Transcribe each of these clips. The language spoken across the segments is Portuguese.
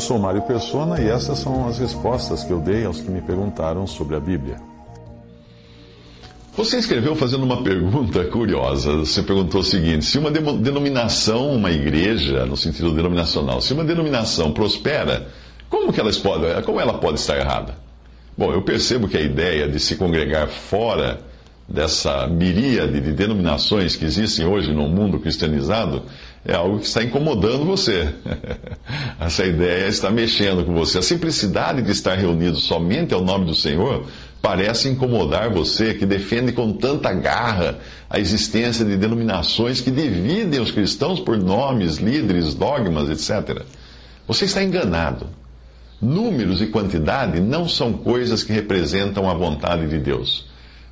Eu sou Mário Persona e essas são as respostas que eu dei aos que me perguntaram sobre a Bíblia. Você escreveu fazendo uma pergunta curiosa. Você perguntou o seguinte: se uma denominação, uma igreja, no sentido denominacional, se uma denominação prospera, como, que ela pode, como ela pode estar errada? Bom, eu percebo que a ideia de se congregar fora dessa miríade de denominações que existem hoje no mundo cristianizado é algo que está incomodando você. Essa ideia está mexendo com você. A simplicidade de estar reunido somente ao nome do Senhor parece incomodar você, que defende com tanta garra a existência de denominações que dividem os cristãos por nomes, líderes, dogmas, etc. Você está enganado. Números e quantidade não são coisas que representam a vontade de Deus.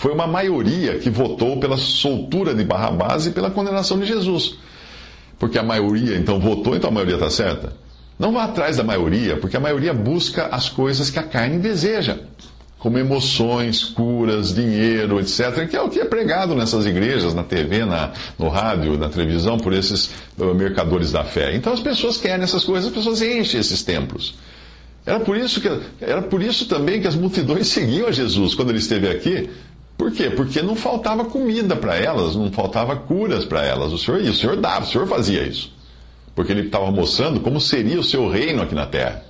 Foi uma maioria que votou pela soltura de Barrabás e pela condenação de Jesus. Porque a maioria então votou, então a maioria está certa. Não vá atrás da maioria, porque a maioria busca as coisas que a carne deseja como emoções, curas, dinheiro, etc., que é o que é pregado nessas igrejas, na TV, na, no rádio, na televisão, por esses uh, mercadores da fé. Então as pessoas querem essas coisas, as pessoas enchem esses templos. Era por isso, que, era por isso também que as multidões seguiam a Jesus quando ele esteve aqui. Por quê? Porque não faltava comida para elas, não faltava curas para elas. O Senhor o Senhor dava, o Senhor fazia isso. Porque ele estava mostrando como seria o seu reino aqui na terra.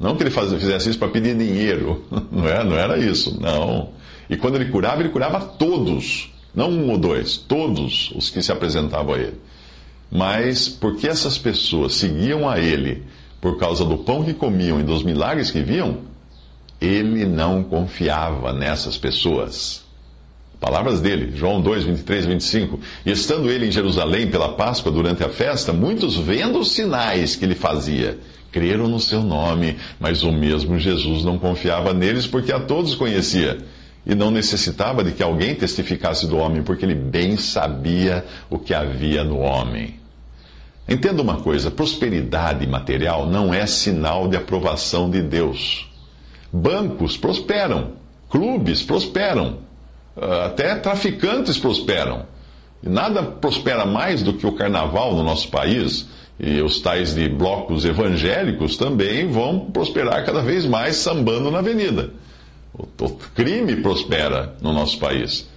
Não que ele fizesse isso para pedir dinheiro, não era, não era isso, não. E quando ele curava, ele curava todos, não um ou dois, todos os que se apresentavam a ele. Mas porque essas pessoas seguiam a ele por causa do pão que comiam e dos milagres que viam, ele não confiava nessas pessoas. Palavras dele, João 2, 23 e 25. E estando ele em Jerusalém pela Páscoa durante a festa, muitos vendo os sinais que ele fazia creram no seu nome, mas o mesmo Jesus não confiava neles porque a todos conhecia e não necessitava de que alguém testificasse do homem, porque ele bem sabia o que havia no homem. Entenda uma coisa: prosperidade material não é sinal de aprovação de Deus. Bancos prosperam, clubes prosperam, até traficantes prosperam. Nada prospera mais do que o carnaval no nosso país e os tais de blocos evangélicos também vão prosperar cada vez mais sambando na avenida. O, o crime prospera no nosso país,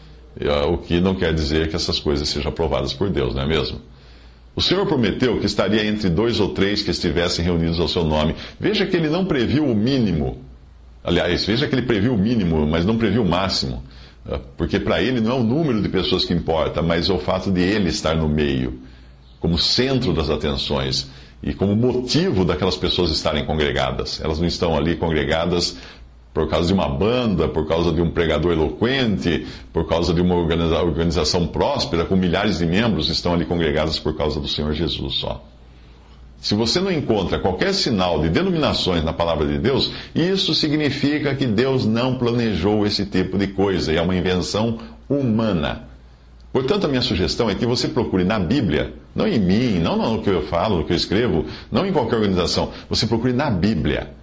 ah, o que não quer dizer que essas coisas sejam aprovadas por Deus, não é mesmo? O Senhor prometeu que estaria entre dois ou três que estivessem reunidos ao seu nome. Veja que ele não previu o mínimo. Aliás, veja que ele previu o mínimo, mas não previu o máximo. Ah, porque para ele não é o número de pessoas que importa, mas é o fato de ele estar no meio como centro das atenções e como motivo daquelas pessoas estarem congregadas. Elas não estão ali congregadas por causa de uma banda, por causa de um pregador eloquente, por causa de uma organização próspera com milhares de membros, estão ali congregadas por causa do Senhor Jesus só. Se você não encontra qualquer sinal de denominações na palavra de Deus, isso significa que Deus não planejou esse tipo de coisa. E é uma invenção humana. Portanto, a minha sugestão é que você procure na Bíblia, não em mim, não no que eu falo, no que eu escrevo, não em qualquer organização, você procure na Bíblia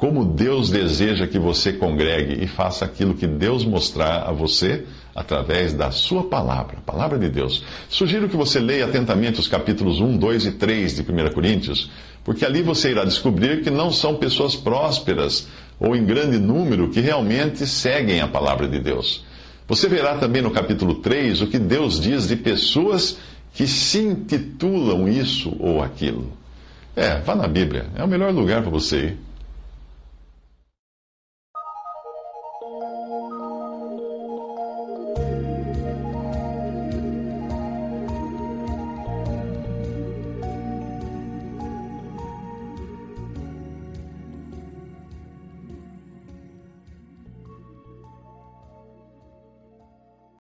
como Deus deseja que você congregue e faça aquilo que Deus mostrar a você através da sua palavra, a palavra de Deus. Sugiro que você leia atentamente os capítulos 1, 2 e 3 de 1 Coríntios, porque ali você irá descobrir que não são pessoas prósperas ou em grande número que realmente seguem a palavra de Deus. Você verá também no capítulo 3 o que Deus diz de pessoas que se intitulam isso ou aquilo. É, vá na Bíblia, é o melhor lugar para você ir. Música